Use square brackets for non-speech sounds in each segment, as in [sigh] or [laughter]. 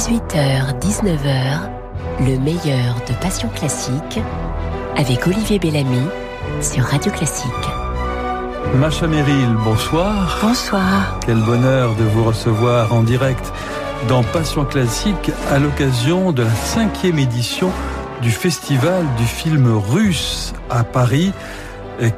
18h-19h, le meilleur de Passion Classique avec Olivier Bellamy sur Radio Classique. Macha Merrill, bonsoir. Bonsoir. Quel bonheur de vous recevoir en direct dans Passion Classique à l'occasion de la cinquième édition du Festival du film russe à Paris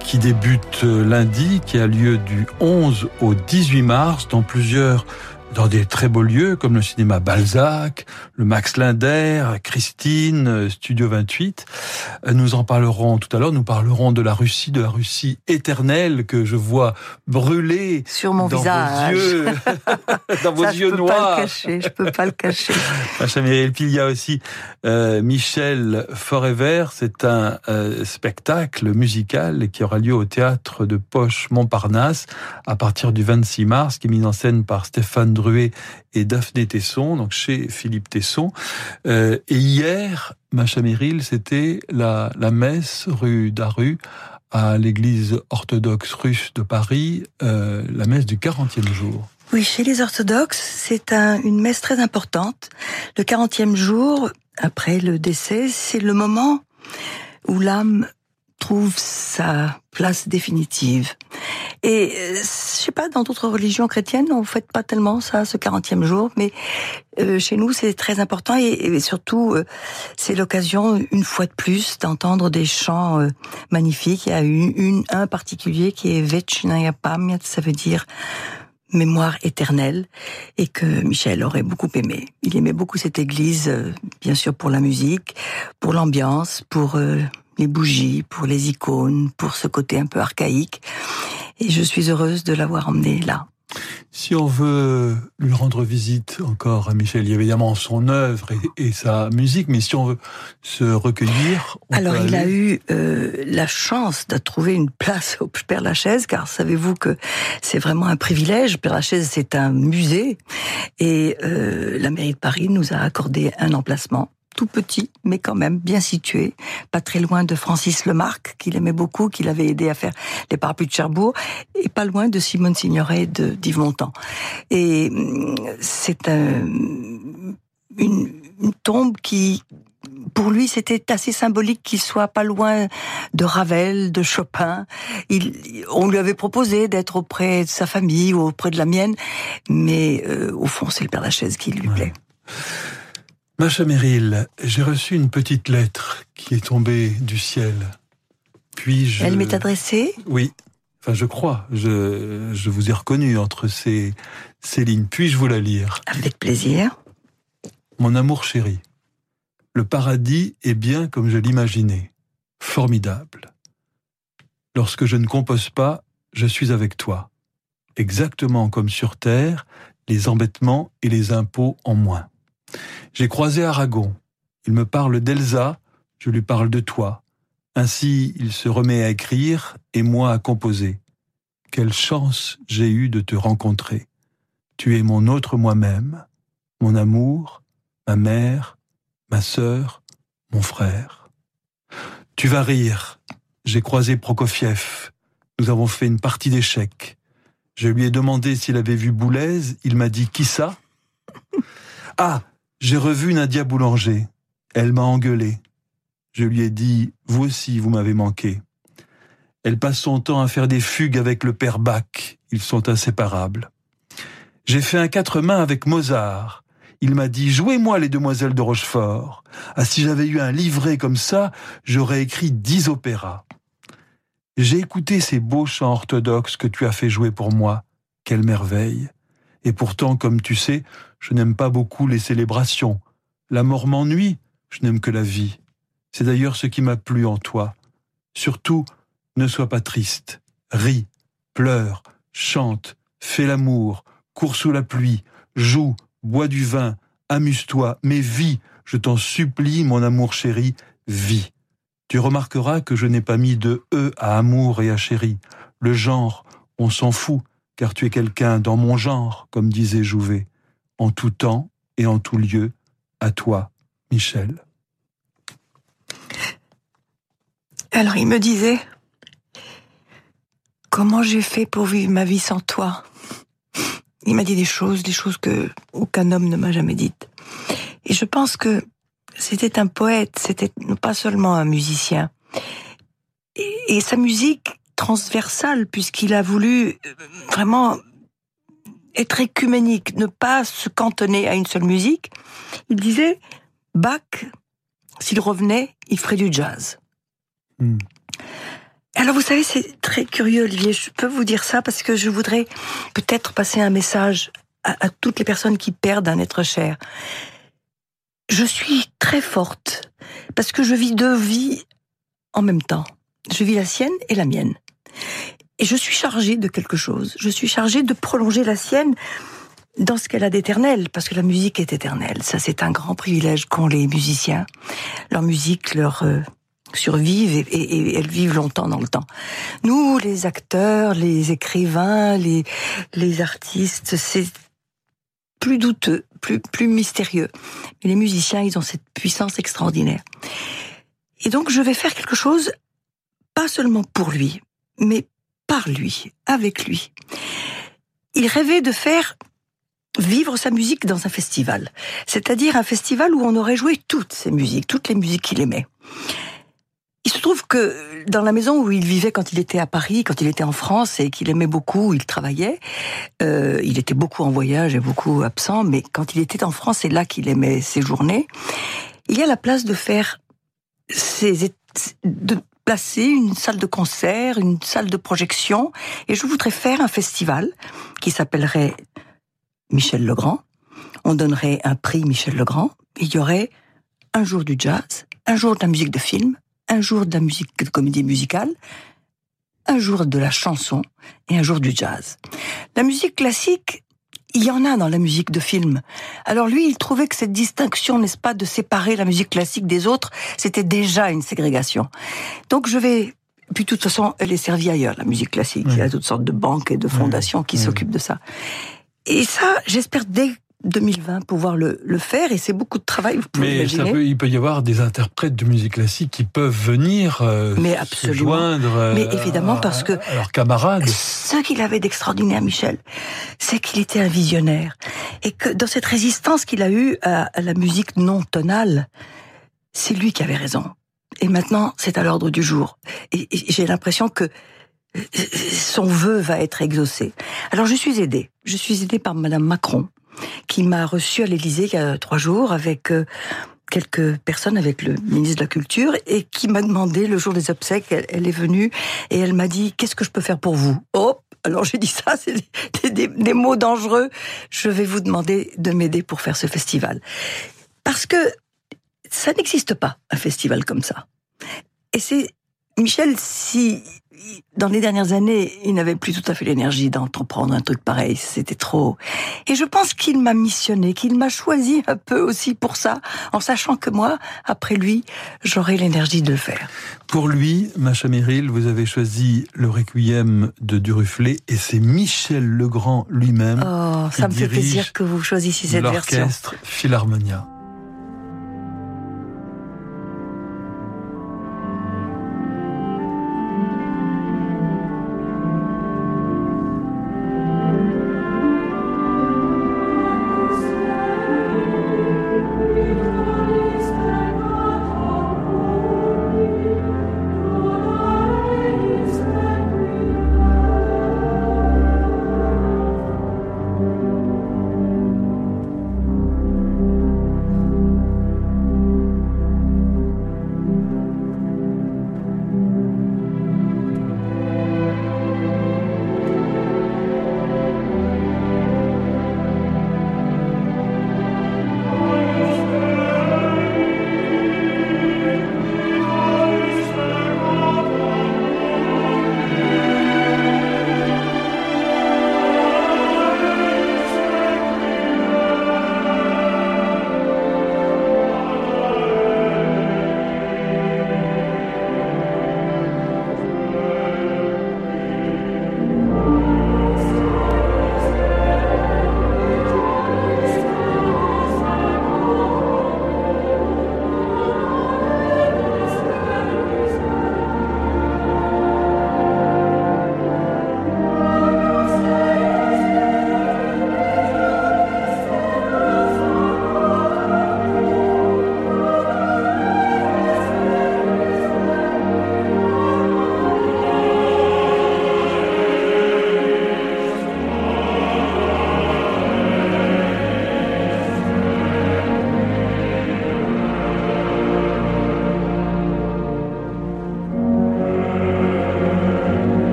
qui débute lundi, qui a lieu du 11 au 18 mars dans plusieurs dans des très beaux lieux comme le cinéma Balzac, le Max Linder, Christine, Studio 28. Nous en parlerons tout à l'heure. Nous parlerons de la Russie, de la Russie éternelle que je vois brûler sur mon dans visage, vos yeux, [laughs] dans vos Ça, yeux je peux noirs. Pas le cacher, je peux pas le cacher. [laughs] Et puis il y a aussi euh, Michel Forever, c'est un euh, spectacle musical qui aura lieu au théâtre de Poche Montparnasse à partir du 26 mars, qui est mis en scène par Stéphane Druet et Daphné Tesson, donc chez Philippe Tesson. Euh, et hier, Macha Merrill, c'était la, la messe rue d'Aru à l'église orthodoxe russe de Paris, euh, la messe du 40e jour. Oui, chez les orthodoxes, c'est un, une messe très importante. Le 40e jour, après le décès, c'est le moment où l'âme trouve sa place définitive. Et euh, je sais pas, dans d'autres religions chrétiennes, on fait pas tellement ça, ce 40e jour, mais euh, chez nous, c'est très important et, et surtout, euh, c'est l'occasion, une fois de plus, d'entendre des chants euh, magnifiques. Il y a une, une, un particulier qui est Vechnaya Pamyat, ça veut dire mémoire éternelle et que Michel aurait beaucoup aimé. Il aimait beaucoup cette église, euh, bien sûr pour la musique, pour l'ambiance, pour euh, les bougies, pour les icônes, pour ce côté un peu archaïque. Et je suis heureuse de l'avoir emmené là. Si on veut lui rendre visite encore à Michel, il y a évidemment son œuvre et, et sa musique, mais si on veut se recueillir... Alors il a eu euh, la chance de trouver une place au Père Lachaise, car savez-vous que c'est vraiment un privilège. Père Lachaise, c'est un musée, et euh, la mairie de Paris nous a accordé un emplacement tout petit, mais quand même bien situé, pas très loin de Francis Lemarque, qu'il aimait beaucoup, qu'il avait aidé à faire les parapluies de Cherbourg, et pas loin de Simone Signoret de d'Yves Montand. Et hum, c'est un, une, une tombe qui, pour lui, c'était assez symbolique qu'il soit pas loin de Ravel, de Chopin. Il, on lui avait proposé d'être auprès de sa famille ou auprès de la mienne, mais euh, au fond, c'est le Père Lachaise qui lui Ouais. Macha Merrill, j'ai reçu une petite lettre qui est tombée du ciel. Puis-je... Elle m'est adressée? Oui, enfin je crois, je, je vous ai reconnu entre ces, ces lignes. Puis-je vous la lire? Avec plaisir. Mon amour chéri, le paradis est bien comme je l'imaginais, formidable. Lorsque je ne compose pas, je suis avec toi, exactement comme sur terre, les embêtements et les impôts en moins. J'ai croisé Aragon, il me parle d'Elsa, je lui parle de toi. Ainsi, il se remet à écrire et moi à composer. Quelle chance j'ai eue de te rencontrer. Tu es mon autre moi-même, mon amour, ma mère, ma sœur, mon frère. Tu vas rire. J'ai croisé Prokofiev. Nous avons fait une partie d'échecs. Je lui ai demandé s'il avait vu Boulez. Il m'a dit qui ça? Ah, j'ai revu Nadia Boulanger. Elle m'a engueulé. Je lui ai dit vous aussi vous m'avez manqué. Elle passe son temps à faire des fugues avec le père Bach. Ils sont inséparables. J'ai fait un quatre mains avec Mozart. Il m'a dit Jouez-moi les demoiselles de Rochefort. Ah, si j'avais eu un livret comme ça, j'aurais écrit dix opéras. J'ai écouté ces beaux chants orthodoxes que tu as fait jouer pour moi. Quelle merveille. Et pourtant, comme tu sais, je n'aime pas beaucoup les célébrations. La mort m'ennuie, je n'aime que la vie. C'est d'ailleurs ce qui m'a plu en toi. Surtout, ne sois pas triste. Ris, pleure, chante, fais l'amour, cours sous la pluie, joue, bois du vin, amuse-toi, mais vis, je t'en supplie, mon amour chéri, vis. Tu remarqueras que je n'ai pas mis de E à amour et à chéri. Le genre, on s'en fout, car tu es quelqu'un dans mon genre, comme disait Jouvet. En tout temps et en tout lieu, à toi, Michel. Alors il me disait comment j'ai fait pour vivre ma vie sans toi? Il m'a dit des choses, des choses que aucun homme ne m'a jamais dites. Et je pense que c'était un poète, c'était pas seulement un musicien. Et, sa musique transversale, puisqu'il a voulu euh, vraiment être écuménique, ne pas se cantonner à une seule musique. Il disait, Bach, s'il revenait, il ferait du jazz. Hmm. Alors vous savez, c'est très curieux, Olivier. Je peux vous dire ça parce que je voudrais peut-être passer un message à, toutes les personnes qui perdent un être cher. Je suis très forte parce que je vis deux vies en même temps. Je vis la sienne et la mienne. Et je suis chargée de quelque chose. Je suis chargée de prolonger la sienne dans ce qu'elle a d'éternel, parce que la musique est éternelle. Ça, c'est un grand privilège qu'ont les musiciens. Leur musique leur euh, survivent et, elles vivent longtemps dans le temps. Nous, les acteurs, les écrivains, les, artistes, c'est plus douteux, plus mystérieux. Mais les musiciens, ils ont cette puissance extraordinaire. Et donc, je vais faire quelque chose, pas seulement pour lui, mais par lui, avec lui. Il rêvait de faire vivre sa musique dans un festival. C'est-à-dire un festival où on aurait joué toutes ses musiques, toutes les musiques qu'il aimait. Il se trouve que dans la maison où il vivait quand il était à Paris, quand il était en France et qu'il aimait beaucoup, il travaillait. Euh, il était beaucoup en voyage et beaucoup absent, mais quand il était en France, c'est là qu'il aimait ses journées. Il y a la place de faire ses, de placer une salle de concert, une salle de projection, et je voudrais faire un festival qui s'appellerait Michel Legrand. On donnerait un prix Michel Legrand. il y aurait un jour du jazz, un jour de la musique de film, un jour de la musique de comédie musicale, un jour de la chanson et un jour du jazz. La musique classique, il y en a dans la musique de film. Alors lui, il trouvait que cette distinction, n'est-ce pas, de séparer la musique classique des autres, c'était déjà une ségrégation. Donc je vais puis de toute façon, elle est servie ailleurs, la musique classique. Il y a toutes sortes de banques et de fondations qui s'occupent de ça. Et ça, j'espère dès 2020 pouvoir le, le faire et c'est beaucoup de travail. Vous pouvez Mais ça peut, il peut y avoir des interprètes de musique classique qui peuvent venir euh, Mais absolument. se joindre euh, Mais évidemment parce que leurs camarades. Ce qu'il avait d'extraordinaire, Michel, c'est qu'il était un visionnaire et que dans cette résistance qu'il a eue à, la musique non tonale, c'est lui qui avait raison. Et maintenant, c'est à l'ordre du jour. et j'ai l'impression que son vœu va être exaucé. Alors je suis aidée. Je suis aidée par Madame Macron, qui m'a reçue à l'Élysée il y a trois jours avec euh, quelques personnes avec le ministre de la Culture et qui m'a demandé le jour des obsèques, elle, est venue et elle m'a dit qu'est-ce que je peux faire pour vous? Oh, alors j'ai dit ça, [laughs] c'est des, mots dangereux. Je vais vous demander de m'aider pour faire ce festival parce que ça n'existe pas un festival comme ça. Et c'est Michel, si dans les dernières années, il n'avait plus tout à fait l'énergie d'entreprendre un truc pareil. C'était trop. Et je pense qu'il m'a missionné, qu'il m'a choisi un peu aussi pour ça, en sachant que moi, après lui, j'aurai l'énergie de le faire. Pour lui, Macha Merrill, vous avez choisi le Requiem de Duruflé et c'est Michel Legrand lui-même. Oh, ça me fait plaisir que vous choisissiez cette version. L'orchestre Philharmonia.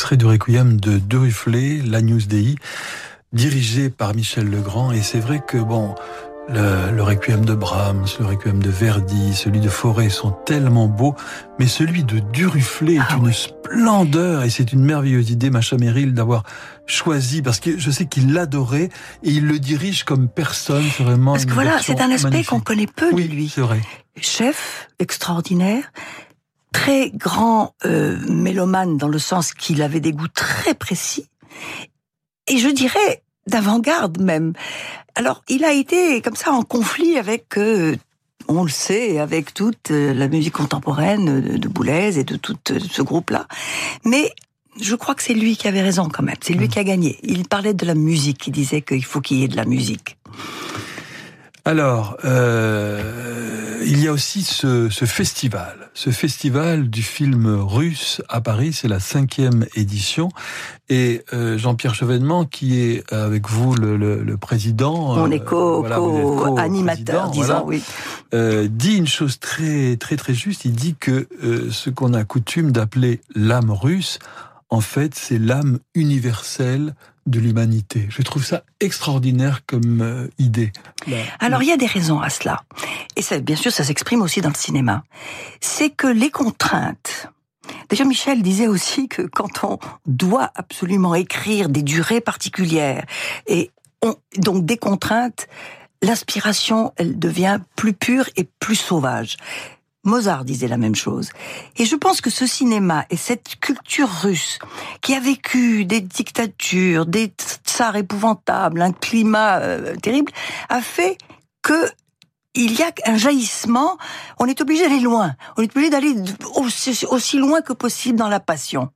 Extrait du Requiem de Duruflé, News Dei, dirigé par Michel Legrand. Et c'est vrai que, bon, le, le, Requiem de Brahms, le Requiem de Verdi, celui de Forêt sont tellement beaux, mais celui de Duruflé est ah une splendeur et c'est une merveilleuse idée, Macha Merrill, d'avoir choisi, parce que je sais qu'il l'adorait et il le dirige comme personne, vraiment. Parce que voilà, c'est un aspect qu'on connaît peu oui, de lui. c'est vrai. Chef extraordinaire, très grand euh, mélomane dans le sens qu'il avait des goûts très précis, et je dirais d'avant-garde même. Alors, il a été comme ça en conflit avec, euh, on le sait, avec toute euh, la musique contemporaine de Boulez et de tout ce groupe-là. Mais je crois que c'est lui qui avait raison quand même. C'est lui mmh. qui a gagné. Il parlait de la musique. Il disait qu'il faut qu'il y ait de la musique. Alors, euh, il y a aussi ce, ce, festival, ce festival du film russe à Paris, c'est la cinquième édition, et euh, Jean-Pierre Chevènement, qui est avec vous le, le, le président, mon éco, euh, animateur, disons oui, euh, dit une chose très très très juste. Il dit que euh, ce qu'on a coutume d'appeler l'âme russe, en fait, c'est l'âme universelle de l'humanité. Je trouve ça extraordinaire comme euh, idée. Alors il y a des raisons à cela. Et ça, bien sûr, ça s'exprime aussi dans le cinéma. C'est que les contraintes, Déjà, Michel disait aussi que quand on doit absolument écrire des durées particulières et on, donc des contraintes, l'inspiration, elle devient plus pure et plus sauvage. Mozart disait la même chose. Et je pense que ce cinéma et cette culture russe, qui a vécu des dictatures, des tsars épouvantables, un climat euh, terrible, a fait que il y a un jaillissement, on est obligé d'aller loin, on est obligé d'aller aussi, loin que possible dans la passion.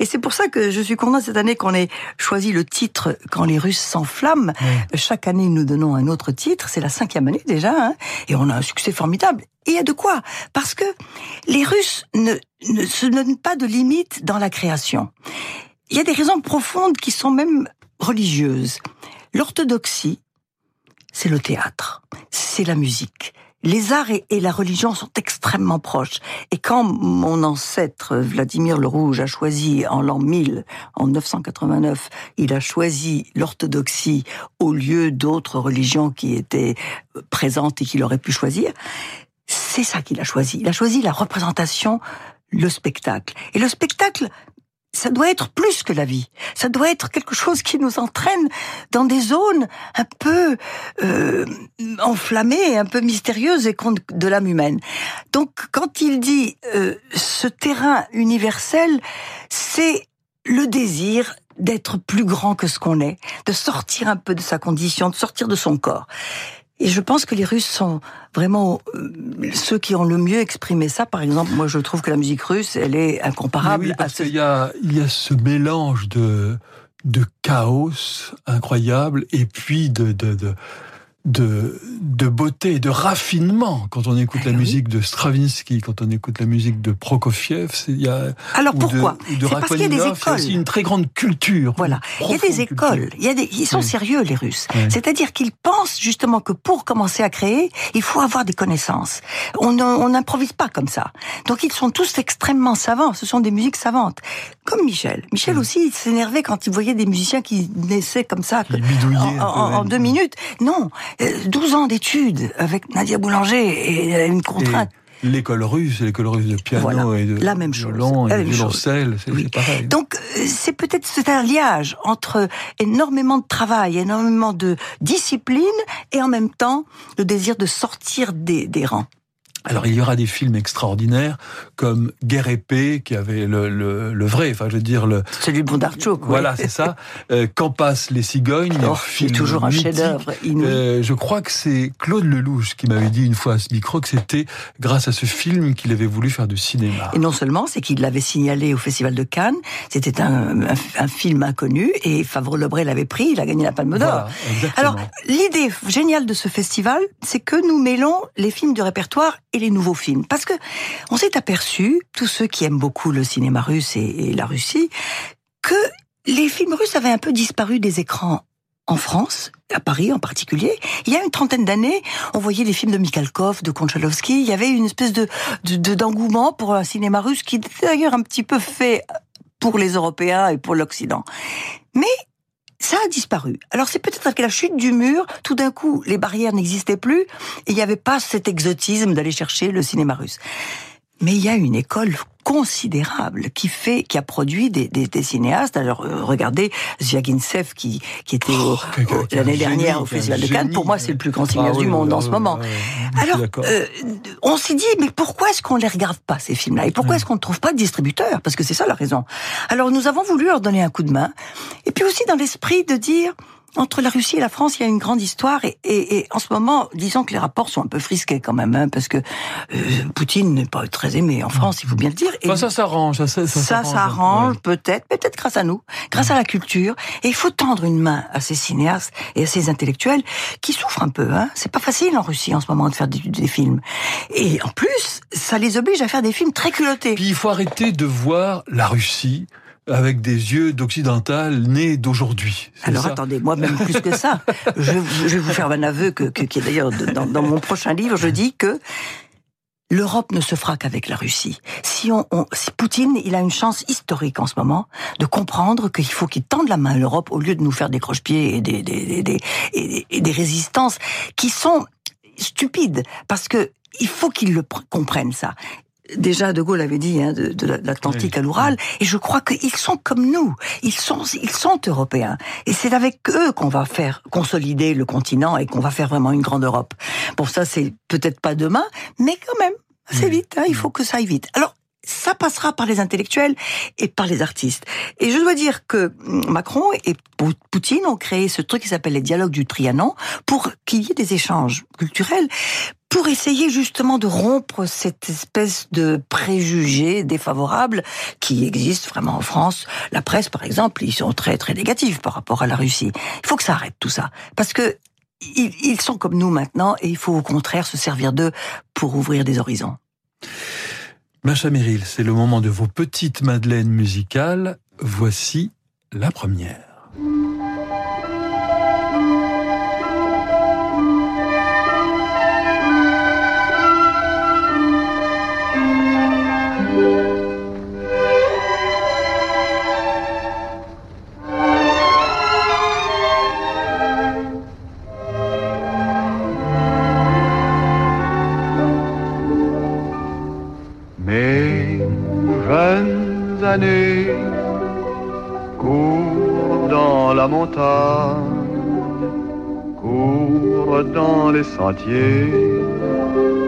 Et c'est pour ça que je suis content cette année qu'on ait choisi le titre Quand les Russes s'enflamment. Chaque année, nous donnons un autre titre, c'est la cinquième année déjà, hein, et on a un succès formidable. Et il y a de quoi? Parce que les Russes ne, ne se donnent pas de limites dans la création. Il y a des raisons profondes qui sont même religieuses. L'orthodoxie, c'est le théâtre, c'est la musique. Les arts et, la religion sont extrêmement proches. Et quand mon ancêtre Vladimir le Rouge a choisi en l'an 1000, en 989, il a choisi l'orthodoxie au lieu d'autres religions qui étaient présentes et qu'il aurait pu choisir, c'est ça qu'il a choisi. Il a choisi la représentation, le spectacle. Et le spectacle ça doit être plus que la vie. Ça doit être quelque chose qui nous entraîne dans des zones un peu euh, enflammées, un peu mystérieuses et de l'âme humaine. Donc, quand il dit euh, ce terrain universel, c'est le désir d'être plus grand que ce qu'on est, de sortir un peu de sa condition, de sortir de son corps. Et je pense que les Russes sont vraiment euh, ceux qui ont le mieux exprimé ça. Par exemple, moi, je trouve que la musique russe, elle est incomparable. Oui, parce qu'il y a, il y a ce mélange de de chaos incroyable et puis de, de, de de, de beauté, de raffinement quand on écoute la eh musique de Stravinsky, quand on écoute la musique de Prokofiev. Il y a alors pourquoi? C'est parce qu'il y a des écoles. aussi une très grande culture. Voilà, il y a des écoles. Il y a des, ils sont sérieux les Russes. C'est-à-dire qu'ils pensent justement que pour commencer à créer, il faut avoir des connaissances. On n'improvise pas comme ça. Donc ils sont tous extrêmement savants. Ce sont des musiques savantes, comme Michel. Michel aussi s'énervait quand il voyait des musiciens qui naissaient comme ça en, en deux minutes. Non, 12 ans d'études avec Nadia Boulanger et une contrainte. L'école russe, l'école russe de piano et de la même violon et de violoncelle, c'est pareil. Donc euh, c'est peut-être cet alliage entre énormément de travail, énormément de discipline et en même temps le désir de sortir des, des rangs. Alors il y aura des films extraordinaires comme Guerre épée qui avait le, le, le vrai, enfin je veux dire le celui de Bondarchuk. Voilà, c'est ça. [laughs] Euh, Quand passent les cigognes, oh, film toujours un chef-d'œuvre. Euh, je crois que c'est Claude Lelouch qui m'avait dit une fois à ce micro que c'était grâce à ce film qu'il avait voulu faire du cinéma. Et non seulement, c'est qu'il l'avait signalé au Festival de Cannes. C'était un, un, film inconnu et Favre Lebré l'avait pris. Il a gagné la Palme d'Or. Voilà, Alors l'idée géniale de ce festival, c'est que nous mêlons les films du répertoire et les nouveaux films. Parce que on s'est aperçu, tous ceux qui aiment beaucoup le cinéma russe et, la Russie, que les films russes avaient un peu disparu des écrans en France, à Paris en particulier. Il y a une trentaine d'années, on voyait les films de Mikhalkov, de Konchalovsky. Il y avait une espèce de d'engouement pour un cinéma russe qui d'ailleurs un petit peu fait pour les Européens et pour l'Occident. Mais ça a disparu. Alors c'est peut-être avec la chute du mur, tout d'un coup, les barrières n'existaient plus et il n'y avait pas cet exotisme d'aller chercher le cinéma russe. Mais il y a une école considérable qui fait, qui a produit des, des, des cinéastes. Alors euh, regardez Zviagintsev qui qui était Oh, l'année dernière au Festival de Cannes. Pour moi, c'est le plus grand cinéaste ah, du monde oui, en ce oui, moment. Alors, euh, on s'est dit, mais pourquoi est-ce qu'on les regarde pas ces films-là? Et pourquoi est-ce qu'on ne trouve pas de distributeurs? Parce que c'est ça la raison. Alors, nous avons voulu leur donner un coup de main, et puis aussi dans l'esprit de dire entre la Russie et la France, il y a une grande histoire et, et, et, en ce moment, disons que les rapports sont un peu frisqués quand même, hein, parce que euh, Poutine n'est pas très aimé en France, il faut bien le dire. Et ça s'arrange, ça, ça, ça s'arrange ouais. peut-être, peut-être grâce à nous, grâce à la culture. Et il faut tendre une main à ces cinéastes et à ces intellectuels qui souffrent un peu. Hein. C'est pas facile en Russie en ce moment de faire des, des, films. Et en plus, ça les oblige à faire des films très culottés. Puis il faut arrêter de voir la Russie avec des yeux d'occidental nés d'aujourd'hui. Alors ça attendez, moi même plus que ça. [laughs] je, je, vais vous faire un aveu que, que, qui est d'ailleurs dans, dans, mon prochain livre. Je dis que l'Europe ne se fera qu'avec la Russie. Si, on, on, si Poutine, il a une chance historique en ce moment de comprendre qu'il faut qu'il tende la main à l'Europe au lieu de nous faire des croche-pieds et des, des, des, et, et des résistances qui sont stupides parce que il faut qu'il le comprenne ça déjà De Gaulle avait dit hein, de, de l'Atlantique oui. à l'Oural, et je crois qu'ils sont comme nous, ils sont ils sont européens, et c'est avec eux qu'on va faire consolider le continent et qu'on va faire vraiment une grande Europe. Bon, ça c'est peut-être pas demain, mais quand même, c'est vite, hein, il faut que ça aille vite. Alors ça passera par les intellectuels et par les artistes. Et je dois dire que Macron et Poutine ont créé ce truc qui s'appelle les dialogues du Trianon pour qu'il y ait des échanges culturels pour essayer justement de rompre cette espèce de préjugés défavorables qui existe vraiment en France. La presse, par exemple, ils sont très très négatifs par rapport à la Russie. Il faut que ça arrête tout ça, parce que ils sont comme nous maintenant, et il faut au contraire se servir d'eux pour ouvrir des horizons. Macha Meryl, c'est le moment de vos petites madeleines musicales. Voici la première. Années cours dans la montagne, cours dans les sentiers,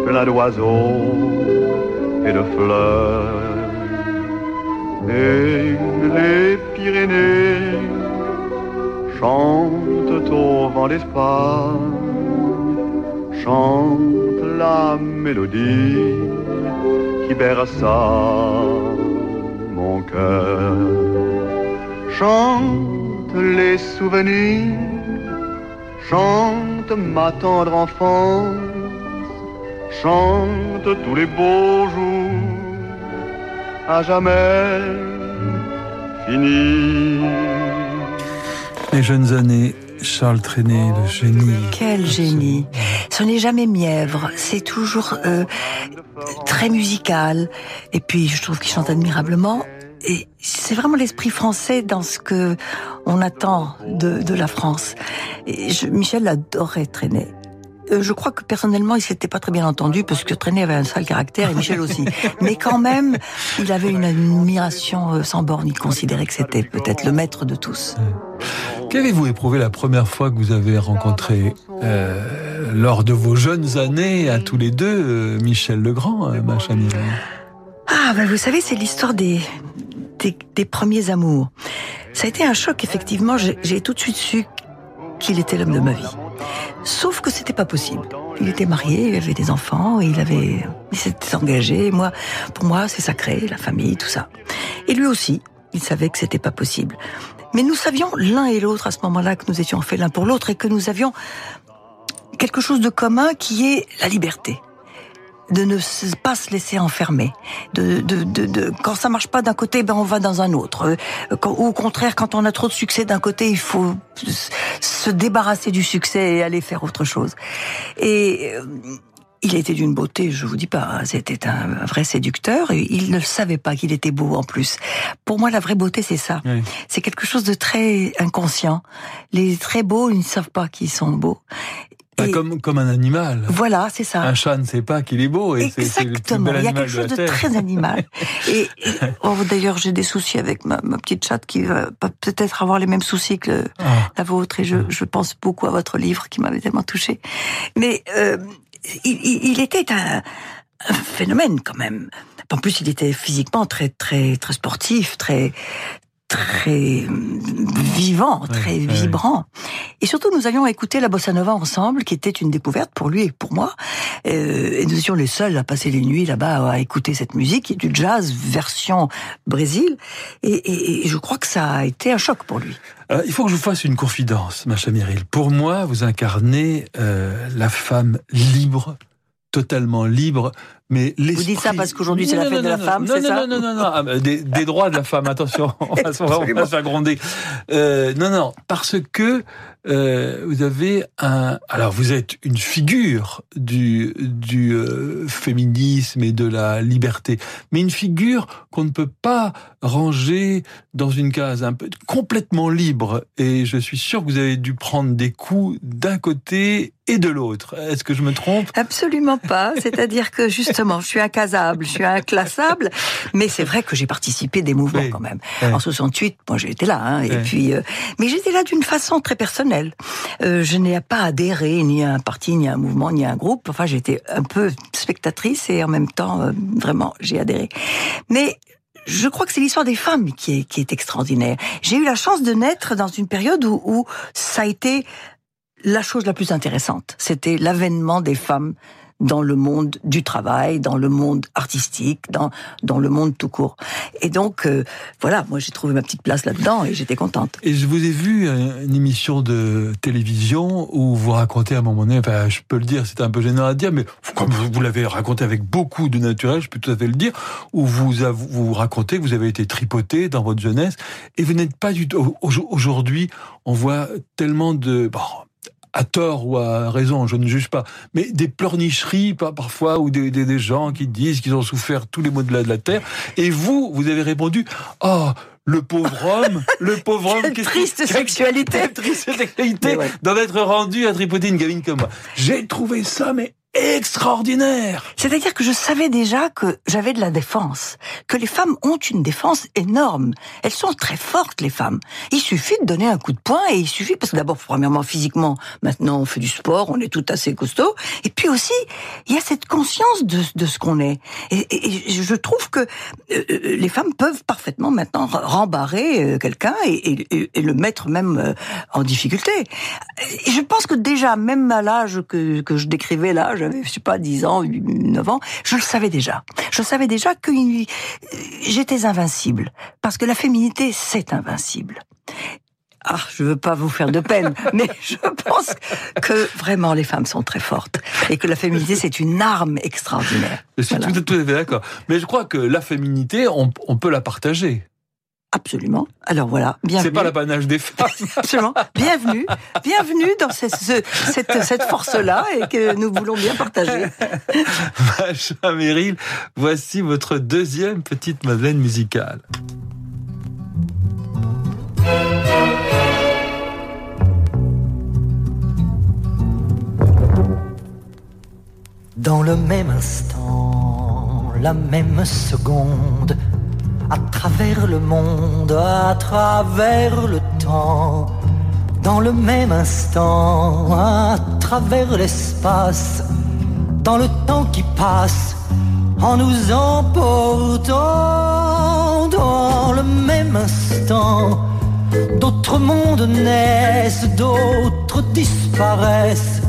plein d'oiseaux et de fleurs. Et les Pyrénées chantent au vent d'Espagne, chantent la mélodie qui berça mon cœur. Chante les souvenirs, chante ma tendre enfance, chante tous les beaux jours, à jamais finis. Les jeunes années Charles Trenet, le génie. Quel génie Ce n'est jamais mièvre, c'est toujours euh, très musical. Et puis, je trouve qu'il chante admirablement. Et c'est vraiment l'esprit français dans ce que on attend de, de la France. Et je, Michel adorait Trenet. Euh, je crois que personnellement, il s'était pas très bien entendu parce que Trenet avait un sale caractère et Michel aussi. [laughs] Mais quand même, il avait une admiration euh, sans borne. Il considérait que c'était peut-être le maître de tous. Qu'avez-vous éprouvé la première fois que vous avez rencontré euh, lors de vos jeunes années à tous les deux Michel Legrand, euh, Macha Ah, ben vous savez, c'est l'histoire des, des, premiers amours. Ça a été un choc, effectivement. J'ai tout de suite su qu'il était l'homme de ma vie. Sauf que c'était pas possible. Il était marié, il avait des enfants, il avait, il s'était engagé. Moi, pour moi, c'est sacré, la famille, tout ça. Et lui aussi, il savait que c'était pas possible. Mais nous savions l'un et l'autre à ce moment-là que nous étions faits l'un pour l'autre et que nous avions quelque chose de commun qui est la liberté de ne pas se laisser enfermer. De, de, de, de quand ça marche pas d'un côté, ben on va dans un autre. Quand, ou au contraire, quand on a trop de succès d'un côté, il faut se débarrasser du succès et aller faire autre chose. Et il était d'une beauté, je vous dis pas, c'était un vrai séducteur et il ne savait pas qu'il était beau en plus. Pour moi, la vraie beauté, c'est ça. Oui. C'est quelque chose de très inconscient. Les très beaux, ils ne savent pas qu'ils sont beaux. Comme, comme un animal. Voilà, c'est ça. Un chat ne sait pas qu'il est beau et c'est c'est le plus Exactement. bel Il y a quelque chose de très animal. [laughs] Et, et- oh, d'ailleurs, j'ai des soucis avec ma, ma petite chatte qui va peut-être avoir les mêmes soucis que Ah. la vôtre. Et je, je pense beaucoup à votre livre qui m'avait tellement touchée. Mais euh, il était un, un phénomène quand même. En plus, il était physiquement très très très sportif, très très vivant, très ouais, vibrant. Et surtout, nous avions écouté la bossa nova ensemble, qui était une découverte pour lui et pour moi. Euh, et nous étions les seuls à passer les nuits là-bas à écouter cette musique, qui est du jazz version Brésil. Et, et- et je crois que ça a été un choc pour lui. Alors, il faut que je vous fasse une confidence, Macha Meryl. Pour moi, vous incarnez euh, la femme libre, totalement libre, mais Vous dites ça parce qu'aujourd'hui, c'est la fête non, de la non, femme, non, c'est non, ça Non, non, non, non, ah, des, des droits de la femme, attention, [laughs] on va, se- on va se faire gronder. Euh, non, non, parce que euh, vous avez un... Alors, vous êtes une figure du, du euh, féminisme et de la liberté, mais une figure qu'on ne peut pas ranger dans une case un peu complètement libre. Et je suis sûr que vous avez dû prendre des coups d'un côté et de l'autre. Est-ce que je me trompe? Absolument pas. C'est-à-dire que justement, je suis incasable, je suis inclassable, mais c'est vrai que j'ai participé des mouvements Oui. quand même. En 68, moi été là, hein, et puis, euh, mais j'étais là d'une façon très personnelle. Euh, je n'ai pas adhéré ni à un parti, ni à un mouvement, ni à un groupe. Enfin, j'étais un peu spectatrice et en même temps, euh, vraiment, j'ai adhéré. Mais je crois que c'est l'histoire des femmes qui est, qui est extraordinaire. J'ai eu la chance de naître dans une période où, où ça a été la chose la plus intéressante. C'était l'avènement des femmes dans le monde du travail, dans le monde artistique, dans, dans le monde tout court. Et donc, euh, voilà, moi j'ai trouvé ma petite place là-dedans et j'étais contente. Et je vous ai vu euh, une émission de télévision où vous racontez à un moment donné, enfin, je peux le dire, c'est un peu gênant à dire, mais comme vous l'avez raconté avec beaucoup de naturel, je peux tout à fait le dire, où vous vous racontez que vous avez été tripoté dans votre jeunesse et vous n'êtes pas du tout. au- Aujourd'hui, on voit tellement de. Bon, à tort ou à raison, je ne juge pas, mais des pleurnicheries par- parfois ou des, des, des gens qui disent qu'ils ont souffert tous les maux de la, de la terre. Et vous, vous avez répondu, oh, le pauvre homme, le pauvre [laughs] homme, Quelle triste sexualité. quelle triste sexualité ouais. d'en être rendu à tripoter une gamine comme moi. J'ai trouvé ça, mais extraordinaire. C'est-à-dire que je savais déjà que j'avais de la défense, que les femmes ont une défense énorme. Elles sont très fortes, les femmes. Il suffit de donner un coup de poing et il suffit, parce que d'abord, premièrement, physiquement, maintenant on fait du sport, on est tout assez costaud. Et puis aussi, il y a cette conscience de, de ce qu'on est. Et, je trouve que euh, les femmes peuvent parfaitement maintenant rembarrer euh, quelqu'un et, le mettre même euh, en difficulté. Je pense que déjà, même à l'âge que, que je décrivais là, j'avais, je sais pas, 10 ans, 9 ans, je le savais déjà. Je savais déjà que j'étais invincible. Parce que la féminité, c'est invincible. Ah, je veux pas vous faire de peine, [laughs] mais je pense que vraiment les femmes sont très fortes et que la féminité c'est une arme extraordinaire. Je suis Voilà. tout, tout à fait d'accord. Mais je crois que la féminité, on, on peut la partager. Absolument. Alors voilà, bienvenue. C'est pas l'apanage des femmes. [laughs] Absolument. Bienvenue, bienvenue dans ce- ce- cette, cette force-là et que nous voulons bien partager. Macha Meryl, voici votre deuxième petite Madeleine musicale. Dans le même instant, la même seconde, à travers le monde, à travers le temps, dans le même instant, à travers l'espace, dans le temps qui passe, en nous emportant, dans le même instant, d'autres mondes naissent, d'autres disparaissent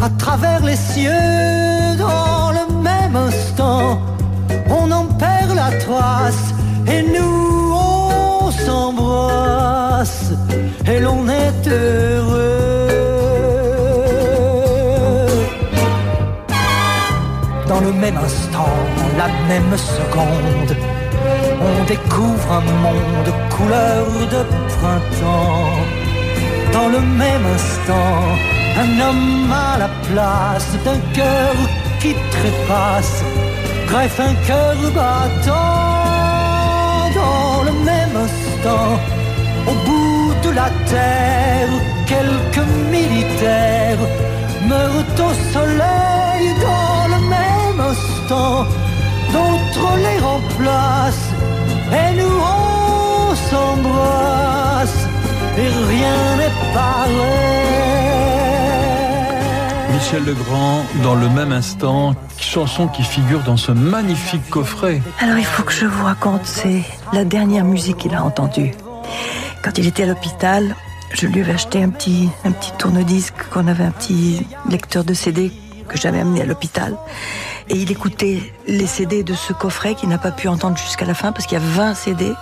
à travers les cieux dans le même instant. On en perd la trace et nous on s'embrasse et l'on est heureux. Dans le même instant, la même seconde, on découvre un monde couleur de printemps dans le même instant, un homme à la place d'un cœur qui trépasse greffe un cœur battant Au bout de la terre, quelques militaires meurent au soleil dans le même instant. D'autres les remplacent et nous on s'embrasse et rien n'est pareil. Michel Legrand, dans le même instant, chanson qui figure dans ce magnifique coffret. Alors il faut que je vous raconte, c'est la dernière musique qu'il a entendue. Quand il était à l'hôpital, je lui avais acheté un petit, un petit tourne-disque, qu'on avait un petit lecteur de CD que j'avais amené à l'hôpital. Et il écoutait les CD de ce coffret qu'il n'a pas pu entendre jusqu'à la fin parce qu'il y a 20 CD.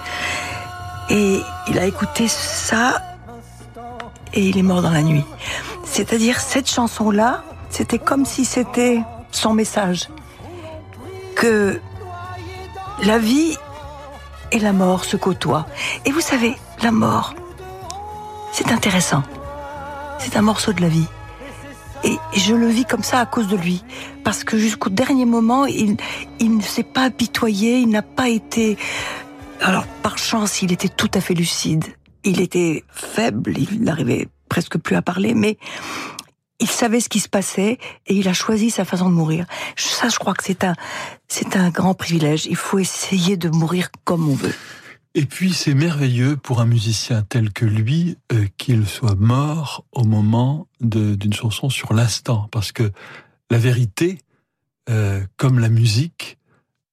Et il a écouté ça et il est mort dans la nuit. C'est-à-dire cette chanson-là, c'était comme si c'était son message. Que la vie et la mort se côtoient. Et vous savez, la mort, c'est intéressant. C'est un morceau de la vie. Et je le vis comme ça à cause de lui. Parce que jusqu'au dernier moment, il, il ne s'est pas apitoyé, il n'a pas été... Alors, par chance, il était tout à fait lucide. Il était faible, il n'arrivait presque plus à parler, mais il savait ce qui se passait et il a choisi sa façon de mourir. Ça, je crois que c'est un, c'est un grand privilège. Il faut essayer de mourir comme on veut. Et puis c'est merveilleux pour un musicien tel que lui euh, qu'il soit mort au moment d'une chanson sur l'instant, parce que la vérité, euh, comme la musique,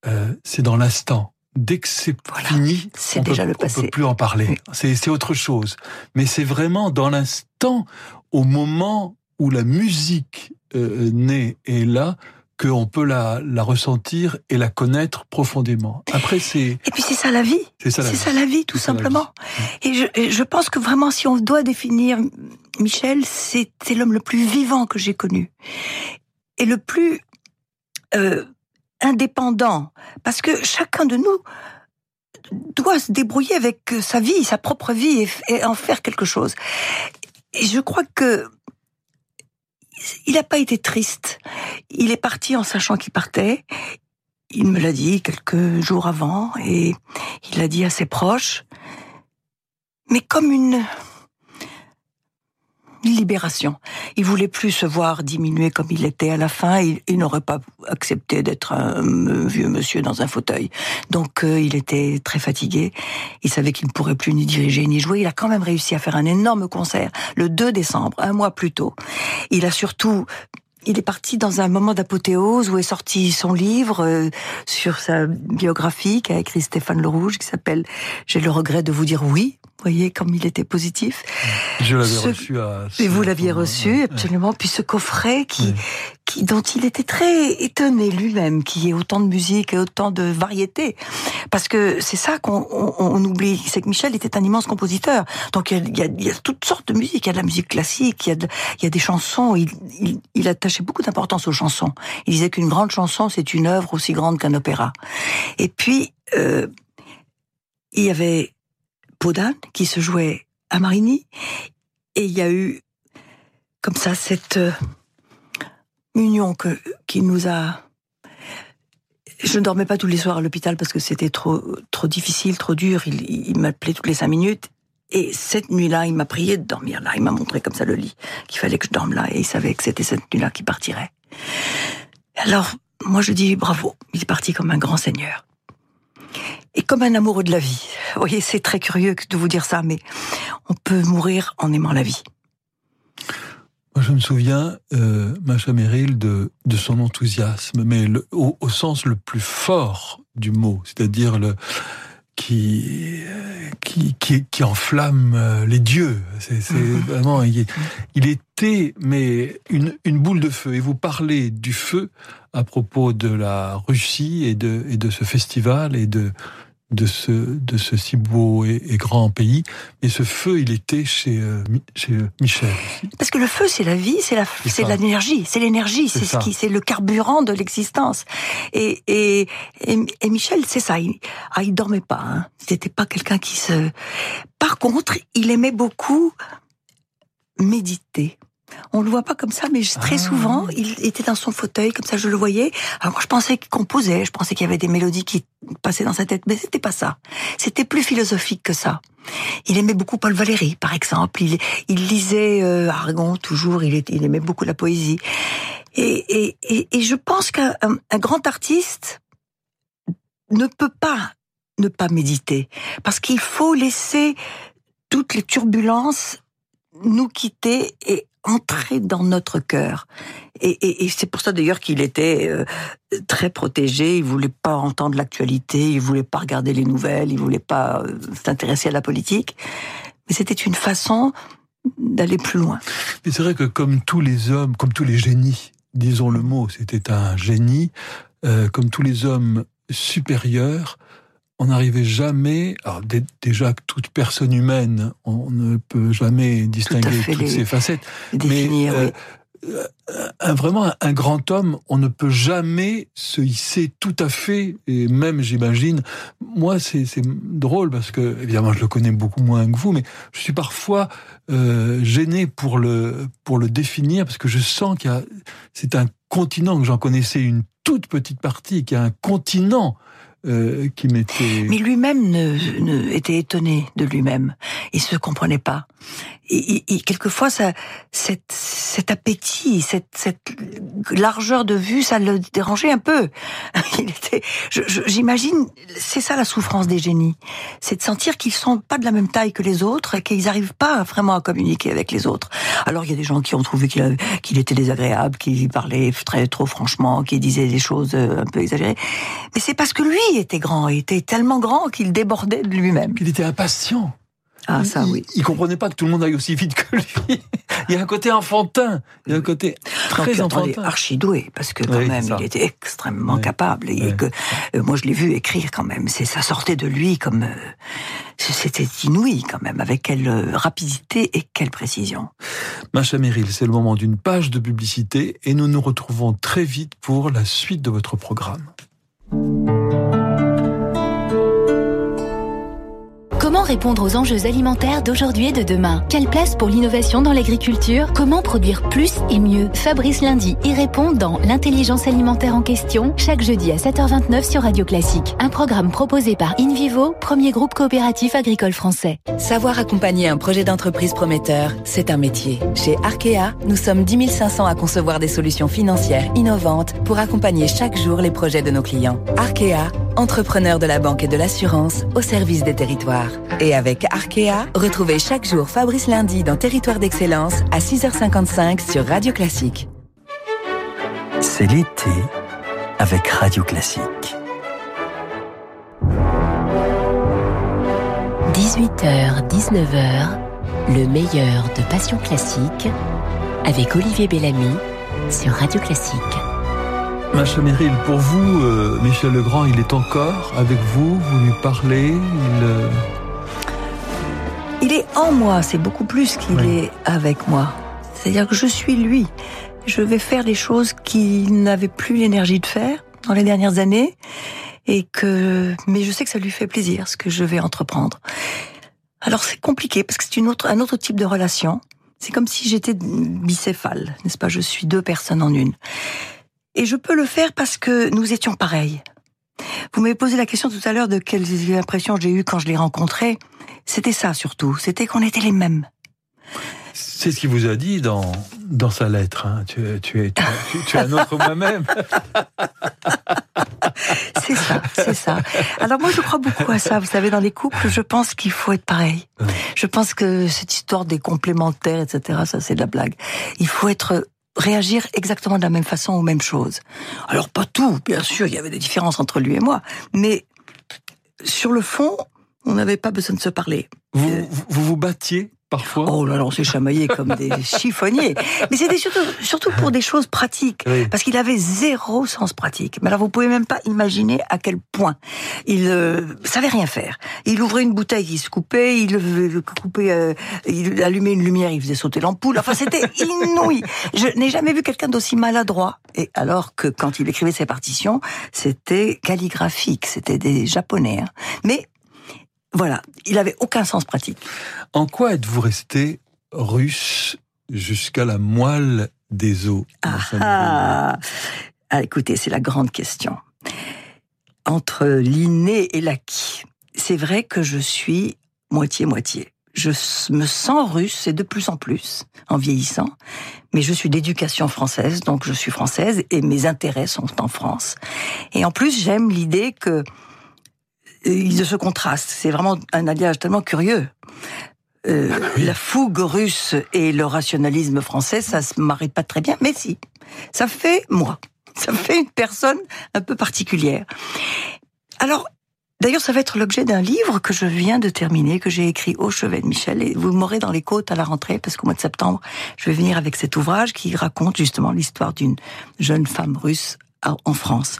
euh, c'est dans l'instant. Dès que c'est fini, c'est déjà le passé. On peut plus en parler. C'est autre chose. Mais c'est vraiment dans l'instant, au moment où la musique euh, naît et est là, qu'on peut la, la, ressentir et la connaître profondément. Après, c'est... Et puis c'est ça la vie. C'est ça, ça, la vie, tout simplement. Et, je, je, pense que vraiment, si on doit définir Michel, c'était l'homme le plus vivant que j'ai connu. Et le plus euh, indépendant. Parce que chacun de nous doit se débrouiller avec sa vie, sa propre vie, et, en faire quelque chose. Et je crois que il n'a pas été triste. Il est parti en sachant qu'il partait. Il me l'a dit quelques jours avant et il l'a dit à ses proches. Mais comme une, une libération. Il voulait plus se voir diminuer comme il était à la fin. Il, n'aurait pas accepté d'être un vieux monsieur dans un fauteuil. Donc euh, il était très fatigué. Il savait qu'il ne pourrait plus ni diriger ni jouer. Il a quand même réussi à faire un énorme concert le 2 décembre, un mois plus tôt. Il a surtout il est parti dans un moment d'apothéose où est sorti son livre euh, sur sa biographie qu'a écrit Stéphane Le Rouge qui s'appelle J'ai le regret de vous dire oui, voyez comme il était positif. Je l'avais reçu à... Et vous l'aviez reçu, absolument. Puis ce coffret qui, qui, dont il était très étonné lui-même, qu'il y ait autant de musique et autant de variété. Parce que c'est ça qu'on on, oublie, c'est que Michel était un immense compositeur. Donc il y, a, il y a, toutes sortes de musique. Il y a de la musique classique, il y a, il y a des chansons. Il, il, il attachait beaucoup d'importance aux chansons. Il disait qu'une grande chanson, c'est une œuvre aussi grande qu'un opéra. Et puis, euh, il y avait Podane qui se jouait à Marigny. Et il y a eu comme ça cette euh, union que, qui nous a... Je ne dormais pas tous les soirs à l'hôpital parce que c'était trop, trop difficile, trop dur. Il, il m'appelait toutes les cinq minutes. Et cette nuit-là, il m'a prié de dormir là. Il m'a montré comme ça le lit, qu'il fallait que je dorme là. Et il savait que c'était cette nuit-là qu'il partirait. Alors, moi, je dis bravo. Il est parti comme un grand seigneur et comme un amoureux de la vie. Vous voyez, c'est très curieux de vous dire ça, mais on peut mourir en aimant la vie. Moi, je me souviens, euh, Macha Merrill, de, de son enthousiasme, mais au, sens le plus fort du mot, c'est-à-dire le qui, qui, qui, qui enflamme euh, les dieux. C'est [laughs] vraiment, il, il, était, mais une, une boule de feu. Et vous parlez du feu à propos de la Russie et de, et de ce festival et de, de ce, de ce si beau et, grand pays. Et ce feu, il était chez, euh, chez euh, Michel. Parce que le feu, c'est la vie, c'est la, c'est l'énergie, c'est l'énergie, c'est ce qui, c'est le carburant de l'existence. Et, et, et, Michel, c'est ça. Il, ah, il dormait pas. Hein. C'était pas quelqu'un qui se. Par contre, il aimait beaucoup méditer. On le voit pas comme ça, mais très Ah. souvent, il était dans son fauteuil, comme ça je le voyais. Alors moi, je pensais qu'il composait, je pensais qu'il y avait des mélodies qui passaient dans sa tête, mais c'était pas ça. C'était plus philosophique que ça. Il aimait beaucoup Paul Valéry, par exemple. Il, il lisait euh, Aragon toujours. Il, aimait beaucoup la poésie. Et, et, et, et je pense qu'un un- un grand artiste ne peut pas ne pas méditer, parce qu'il faut laisser toutes les turbulences nous quitter et entrer dans notre cœur. Et, et, c'est pour ça d'ailleurs qu'il était euh, très protégé. Il voulait pas entendre l'actualité, il voulait pas regarder les nouvelles, il voulait pas euh, s'intéresser à la politique. Mais c'était une façon d'aller plus loin. Mais c'est vrai que comme tous les hommes, comme tous les génies, disons le mot, c'était un génie, euh, comme tous les hommes supérieurs, on n'arrivait jamais, alors dé- déjà que toute personne humaine, on ne peut jamais distinguer toutes les- ses facettes, Définir. mais euh, oui. euh, un, vraiment un, grand homme, on ne peut jamais se hisser tout à fait, et même j'imagine, moi c'est drôle parce que évidemment je le connais beaucoup moins que vous, mais je suis parfois euh, gêné pour le pour le définir parce que je sens qu'il y a c'est un continent que j'en connaissais une toute petite partie, qu'il y a un continent euh, qui m'était Mais lui-même ne, ne- était étonné de lui-même. Il se comprenait pas. Et, quelquefois, cet, appétit, cette, largeur de vue, ça le dérangeait un peu. [laughs] Il j'imagine, c'est ça la souffrance des génies, c'est de sentir qu'ils sont pas de la même taille que les autres et qu'ils n'arrivent pas vraiment à communiquer avec les autres. Alors il y a des gens qui ont trouvé qu'il était désagréable, qu'il parlait très trop franchement, qu'il disait des choses euh, un peu exagérées. Mais c'est parce que lui était grand, il était tellement grand qu'il débordait de lui-même. qu'il était impatient. Ah ça il, oui. il comprenait pas que tout le monde aille aussi vite que lui. [laughs] il y a un côté enfantin, il y a un côté Non, très enfantin. archi doué, parce que quand Oui, même, il était extrêmement capable. Et que, euh, moi, je l'ai vu écrire quand même. C'est, ça sortait de lui comme, euh, c'était inouï quand même, avec quelle euh, rapidité et quelle précision. Macha Merrill, c'est le moment d'une page de publicité et nous nous retrouvons très vite pour la suite de votre programme. Comment répondre aux enjeux alimentaires d'aujourd'hui et de demain? Quelle place pour l'innovation dans l'agriculture? Comment produire plus et mieux? Fabrice Lundi y répond dans L'intelligence alimentaire en question, chaque jeudi à 7h29 sur Radio Classique. Un programme proposé par InVivo, premier groupe coopératif agricole français. Savoir accompagner un projet d'entreprise prometteur, c'est un métier. Chez Arkea, nous sommes 10 500 à concevoir des solutions financières innovantes pour accompagner chaque jour les projets de nos clients. Arkea, entrepreneur de la banque et de l'assurance au service des territoires. Et avec Arkea, retrouvez chaque jour Fabrice Lundi dans Territoire d'Excellence à 6h55 sur Radio Classique. C'est l'été avec Radio Classique. 18h, 19h, le meilleur de Passion Classique avec Olivier Bellamy sur Radio Classique. Macha Merrill, pour vous, euh, Michel Legrand, il est encore avec vous, vous lui parlez, il, euh, Il est en moi, c'est beaucoup plus qu'il Oui. est avec moi. C'est-à-dire que je suis lui. Je vais faire des choses qu'il n'avait plus l'énergie de faire dans les dernières années. Et que, mais je sais que ça lui fait plaisir, ce que je vais entreprendre. Alors c'est compliqué parce que c'est une autre, un autre type de relation. C'est comme si j'étais bicéphale, n'est-ce pas? Je suis deux personnes en une. Et je peux le faire parce que nous étions pareils. Vous m'avez posé la question tout à l'heure de quelles impressions j'ai eues quand je l'ai rencontré. C'était ça surtout, c'était qu'on était les mêmes. c'est ce qu'il vous a dit dans, dans sa lettre. hein. Tu, es- tu, es, tu, es un autre moi-même. [laughs] C'est ça, c'est ça. Alors moi, je crois beaucoup à ça. Vous savez, dans les couples, je pense qu'il faut être pareil. Je pense que cette histoire des complémentaires, etc., ça c'est de la blague. Il faut être réagir exactement de la même façon aux mêmes choses. Alors pas tout, bien sûr, il y avait des différences entre lui et moi, mais sur le fond, on n'avait pas besoin de se parler. Vous vous, vous, vous battiez parfois Oh là là, on s'est chamaillé comme des [laughs] chiffonniers. Mais c'était surtout, surtout pour des choses pratiques. Oui. Parce qu'il avait zéro sens pratique. Mais alors vous pouvez même pas imaginer à quel point il euh, savait rien faire. Il ouvrait une bouteille, il se coupait, il euh, coupait, euh, il allumait une lumière, il faisait sauter l'ampoule. Enfin, c'était [laughs] inouï. Je n'ai jamais vu quelqu'un d'aussi maladroit. Et alors que quand il écrivait ses partitions, c'était calligraphique, c'était des japonais. hein. Mais voilà, il avait aucun sens pratique. En quoi êtes-vous resté russe jusqu'à la moelle des os ah, ah, ah, écoutez, c'est la grande question. Entre l'inné et l'acquis, c'est vrai que je suis moitié-moitié. Je me sens russe et de plus en plus en vieillissant, mais je suis d'éducation française, donc je suis française et mes intérêts sont en France. Et en plus, j'aime l'idée que ils se contrastent. C'est vraiment un alliage tellement curieux. Euh, ah bah la fougue russe et le rationalisme français, ça se marie pas très bien, mais si, ça fait moi, ça fait une personne un peu particulière. Alors, d'ailleurs, ça va être l'objet d'un livre que je viens de terminer, que j'ai écrit au chevet de Michel, et vous m'aurez dans les côtes à la rentrée, parce qu'au mois de septembre, je vais venir avec cet ouvrage qui raconte justement l'histoire d'une jeune femme russe en France.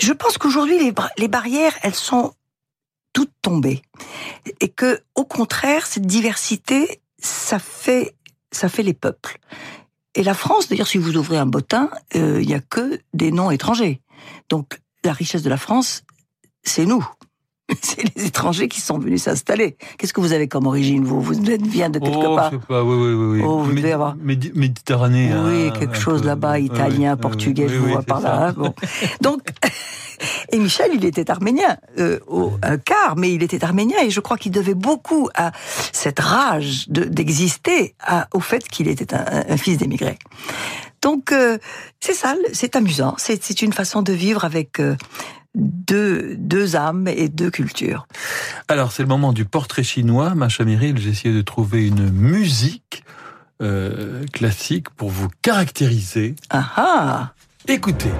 Je pense qu'aujourd'hui, les, barrières, elles sont toutes tombées. Et que, au contraire, cette diversité, ça fait, ça fait les peuples. Et la France, d'ailleurs, si vous ouvrez un bottin, euh, il n'y a que des noms étrangers. Donc, la richesse de la France, c'est nous. [laughs] c'est les étrangers qui sont venus s'installer. Qu'est-ce que vous avez comme origine, vous? Vous êtes bien de quelque oh, part je sais pas, oui, oui, oui. Oh, vous avoir... Méditerranée. Oui, quelque chose là-bas, italien, portugais, je vois par là. Bon. [laughs] Donc, [laughs] et Michel, il était arménien, euh, au, un quart, mais il était arménien, et je crois qu'il devait beaucoup à cette rage d'exister au fait qu'il était un, un fils d'émigré. Donc, euh, c'est ça, c'est amusant. C'est une façon de vivre avec euh, deux, deux âmes et deux cultures. Alors, c'est le moment du portrait chinois. Macha Miril, j'ai essayé de trouver une musique euh, classique pour vous caractériser. Ah ah Écoutez.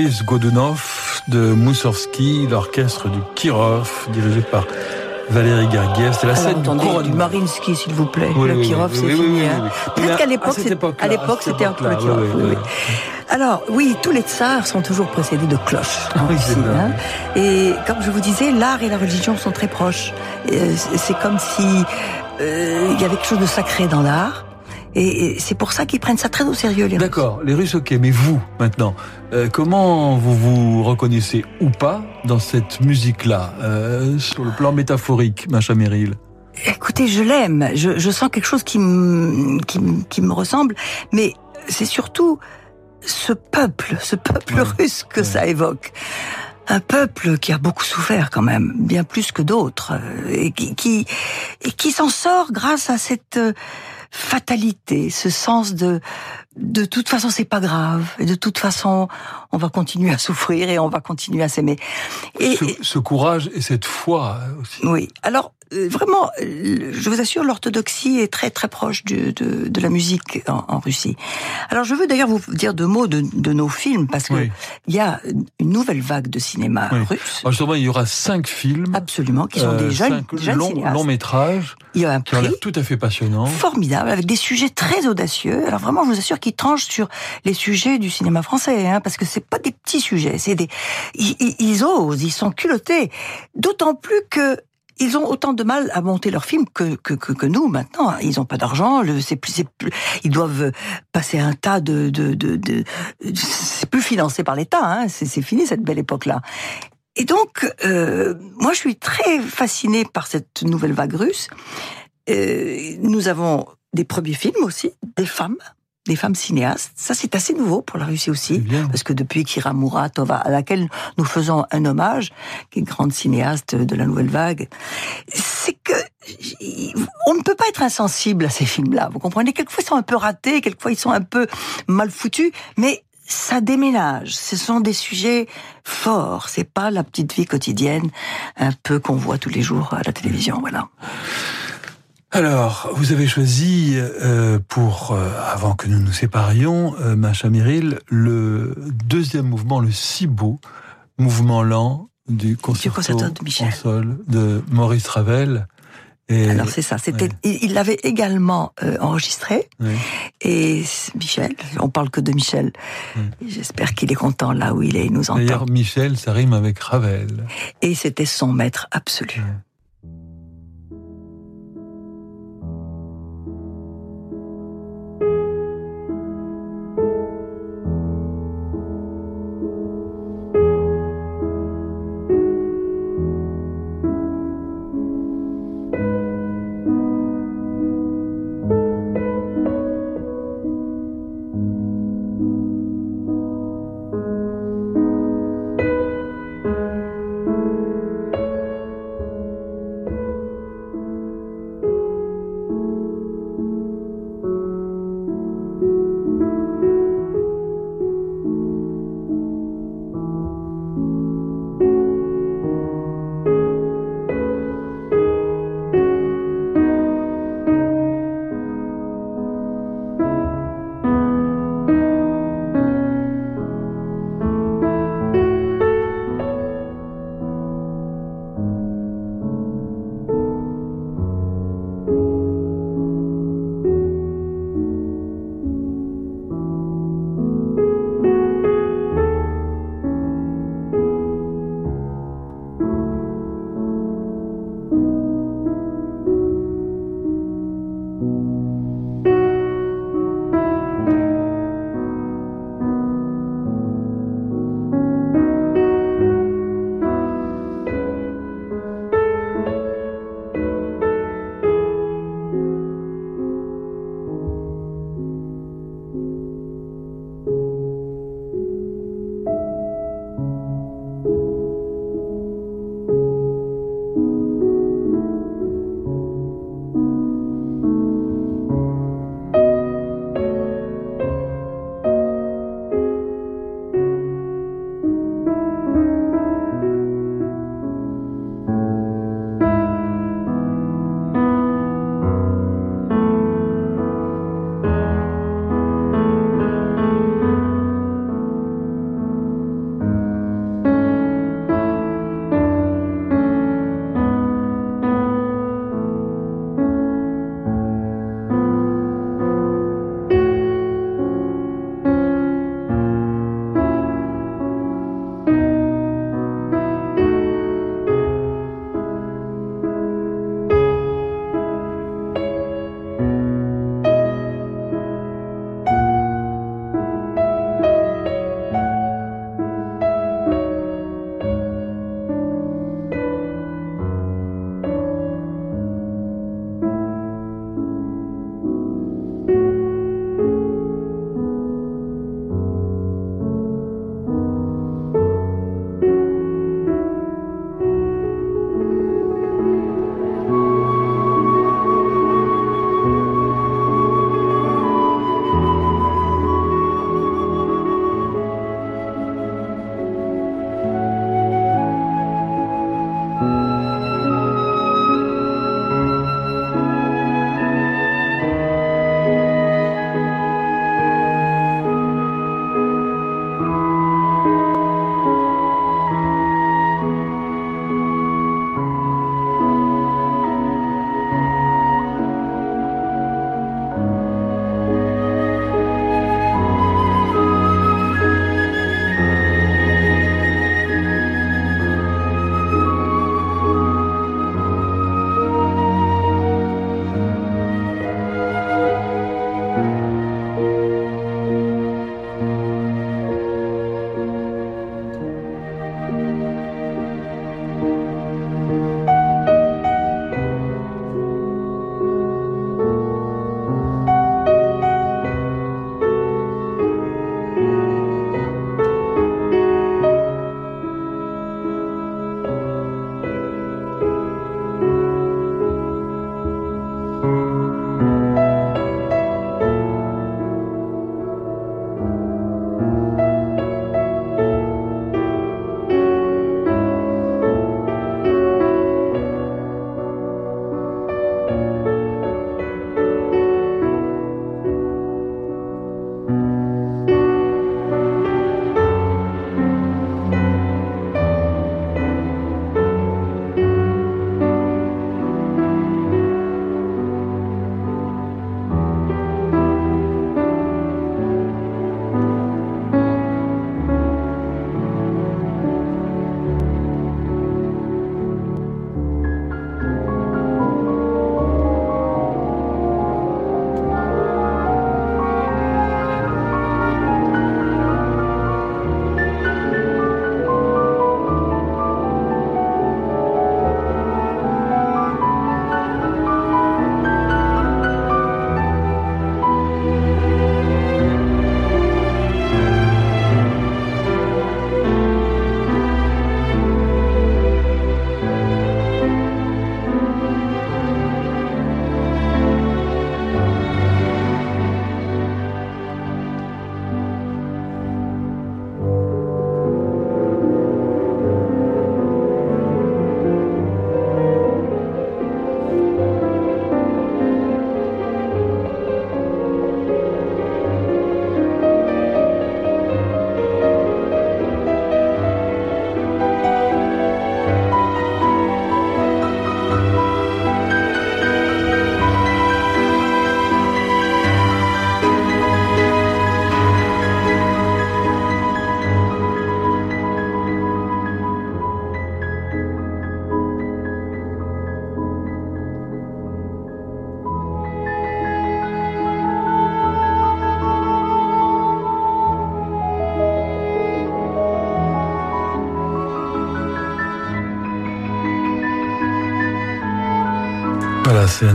Boris Godunov de Moussorski, l'orchestre du Kirov, dirigé par Valérie Gergiev. C'est la scène du Marinsky, s'il vous plaît. le Kirov, c'est fini. Hein. Peut-être qu'à l'époque, à l'époque, c'était un le Kirov. Alors, oui, tous les tsars sont toujours précédés de cloches en Russie. Hein. Et comme je vous disais, l'art et la religion sont très proches. Euh, c'est comme si euh, il y avait quelque chose de sacré dans l'art et c'est pour ça qu'ils prennent ça très au sérieux, les Russes. D'accord, les Russes, ok. Mais vous, maintenant, euh, comment vous vous reconnaissez ou pas dans cette musique-là, euh, sur le plan métaphorique, Macha Merrill Écoutez, je l'aime. Je, je, sens quelque chose qui, qui, qui me ressemble. Mais c'est surtout ce peuple, ce peuple russe que ça évoque un peuple qui a beaucoup souffert quand même, bien plus que d'autres, euh, et qui, qui, et qui s'en sort grâce à cette fatalité, ce sens de de toute façon, c'est pas grave. Et de toute façon, on va continuer à souffrir et on va continuer à s'aimer. Et ce, ce, courage et cette foi aussi. Oui. Alors, euh, vraiment, euh, je vous assure, l'orthodoxie est très très proche de, de, de la musique en, en, Russie. Alors, je veux d'ailleurs vous dire deux mots de, de nos films parce que oui. il y a une nouvelle vague de cinéma oui. russe. Alors, justement, il y aura cinq films. Absolument, qui sont des jeunes, cinq jeunes longs, cinéastes. longs métrages. Il y a un qui prix l'air tout à fait passionnant. formidable avec des sujets très audacieux. Alors vraiment, je vous assure qu'ils tranchent sur les sujets du cinéma français, hein, parce que c'est pas des petits sujets, c'est des ils, osent, ils sont culottés. D'autant plus que ils ont autant de mal à monter leurs films que, que, nous maintenant. Ils n'ont pas d'argent, c'est plus, ils doivent passer un tas de, de, de, c'est plus financé par l'État. Hein, c'est fini cette belle époque-là. Et donc, euh, moi, je suis très fascinée par cette nouvelle vague russe. Euh, nous avons des premiers films aussi, des femmes, des femmes cinéastes. Ça, c'est assez nouveau pour la Russie aussi, parce que depuis Kira Muratova, à laquelle nous faisons un hommage, qui est grande cinéaste de la nouvelle vague, c'est que on ne peut pas être insensible à ces films-là. Vous comprenez? Quelquefois, ils sont un peu ratés, quelquefois, ils sont un peu mal foutus, mais ça déménage. Ce sont des sujets forts. C'est pas la petite vie quotidienne, un peu qu'on voit tous les jours à la télévision. Voilà. Alors, vous avez choisi euh, pour, euh, avant que nous nous séparions, euh, Macha Meryl, le deuxième mouvement, le si beau mouvement lent du concerto, du concerto de Michel. de Maurice Ravel. Et Alors c'est ça. C'était, ouais. il l'avait également euh, enregistré. Ouais. Et Michel, on parle que de Michel. Ouais. J'espère qu'il est content là où il est, il nous entend. D'ailleurs, Michel, ça rime avec Ravel. Et c'était son maître absolu.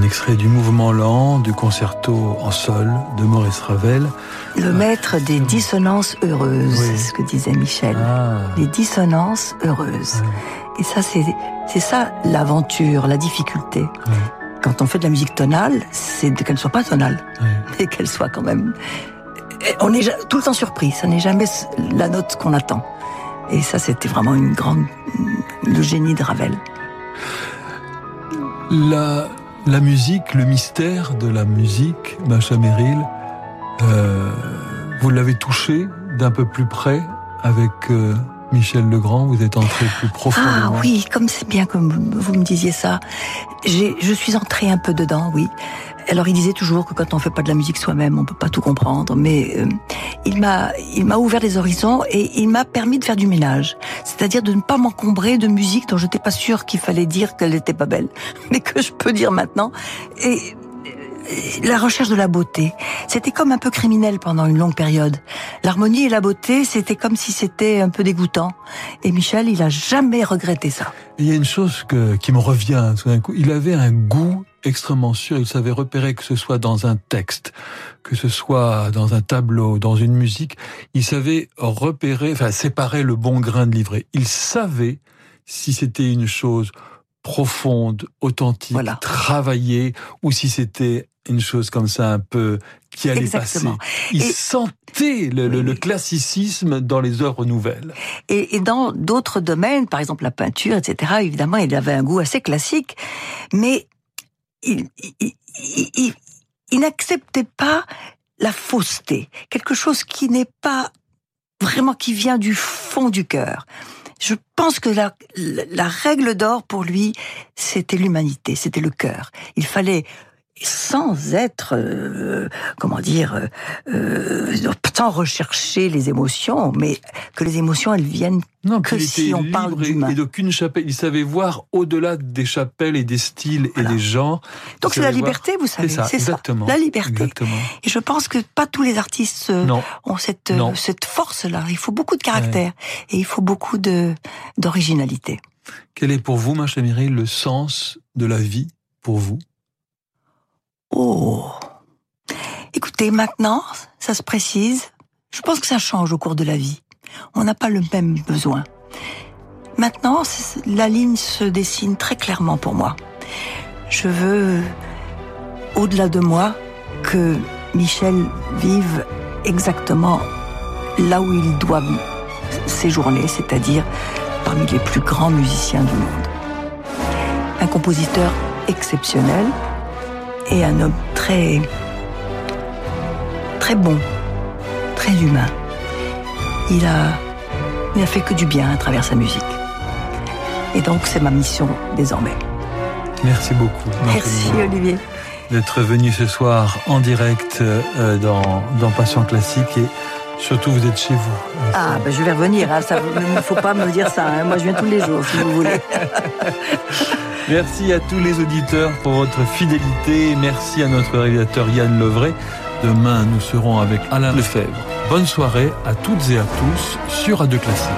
Extrait du mouvement lent du concerto en sol de Maurice Ravel. Le maître des dissonances heureuses, c'est ce que disait Michel. Ah. Les dissonances heureuses. Et ça, c'est ça l'aventure, la difficulté. Quand on fait de la musique tonale, c'est qu'elle ne soit pas tonale, et [laughs] qu'elle soit quand même. On est tout le temps surpris. Ça n'est jamais la note qu'on attend. Et ça, c'était vraiment une grande le génie de Ravel. La, la musique, le mystère de la musique, Macha Merrill, euh, vous l'avez touché d'un peu plus près avec euh, Michel Legrand, vous êtes entré plus profondément. Ah oui, comme c'est bien comme vous me disiez ça. Je suis entré un peu dedans, oui. Alors il disait toujours que quand on fait pas de la musique soi-même, on peut pas tout comprendre. Mais euh, il m'a, il m'a ouvert les horizons et il m'a permis de faire du ménage, c'est-à-dire de ne pas m'encombrer de musique dont je n'étais pas sûre qu'il fallait dire qu'elle n'était pas belle, [laughs] mais que je peux dire maintenant. Et euh, la recherche de la beauté, c'était comme un peu criminel pendant une longue période. L'harmonie et la beauté, c'était comme si c'était un peu dégoûtant. Et Michel, il a jamais regretté ça. Il y a une chose que, qui me revient tout d'un coup. Il avait un goût extrêmement sûr. Il savait repérer que ce soit dans un texte, que ce soit dans un tableau, dans une musique. Il savait repérer, enfin séparer le bon grain de livret. Il savait si c'était une chose profonde, authentique, travaillée, ou si c'était une chose comme ça un peu qui allait Exactement. passer. Il sentait le, le, classicisme dans les œuvres nouvelles. Et, et dans d'autres domaines, par exemple la peinture, etc., évidemment, il avait un goût assez classique, mais il, n'acceptait pas la fausseté, quelque chose qui n'est pas vraiment qui vient du fond du cœur. Je pense que la, règle d'or pour lui, c'était l'humanité, c'était le cœur. Il fallait sans être, euh, comment dire, euh, sans rechercher les émotions, mais que les émotions elles viennent non, que si on parle d'humain. Et d'aucune chapelle, il savait voir au-delà des chapelles et des styles et des genres. Donc c'est la liberté, vous savez, c'est ça, la liberté. Exactement. Et je pense que pas tous les artistes euh, ont cette cette force-là. Il faut beaucoup de caractère et il faut beaucoup de d'originalité. Quel est pour vous, Macha Mireille, le sens de la vie pour vous? Oh Écoutez, maintenant, ça se précise. Je pense que ça change au cours de la vie. On n'a pas le même besoin. Maintenant, la ligne se dessine très clairement pour moi. Je veux, au-delà de moi, que Michel vive exactement là où il doit séjourner, c'est-à-dire parmi les plus grands musiciens du monde. Un compositeur exceptionnel, et un homme très, très bon, très humain. Il a, il a fait que du bien à travers sa musique. Et donc, c'est ma mission désormais. Merci beaucoup. Merci, Olivier. D'être venu ce soir en direct euh, dans, dans Passion Classique et surtout vous êtes chez vous. Ah, ben je vais revenir. Hein. Il [laughs] ne faut pas me dire ça. Hein. Moi, je viens tous les jours, si vous voulez. [laughs] Merci à tous les auditeurs pour votre fidélité. Merci à notre réalisateur Yann Lovray. Demain, nous serons avec Alain Lefebvre. Bonne soirée à toutes et à tous sur Radio Classique.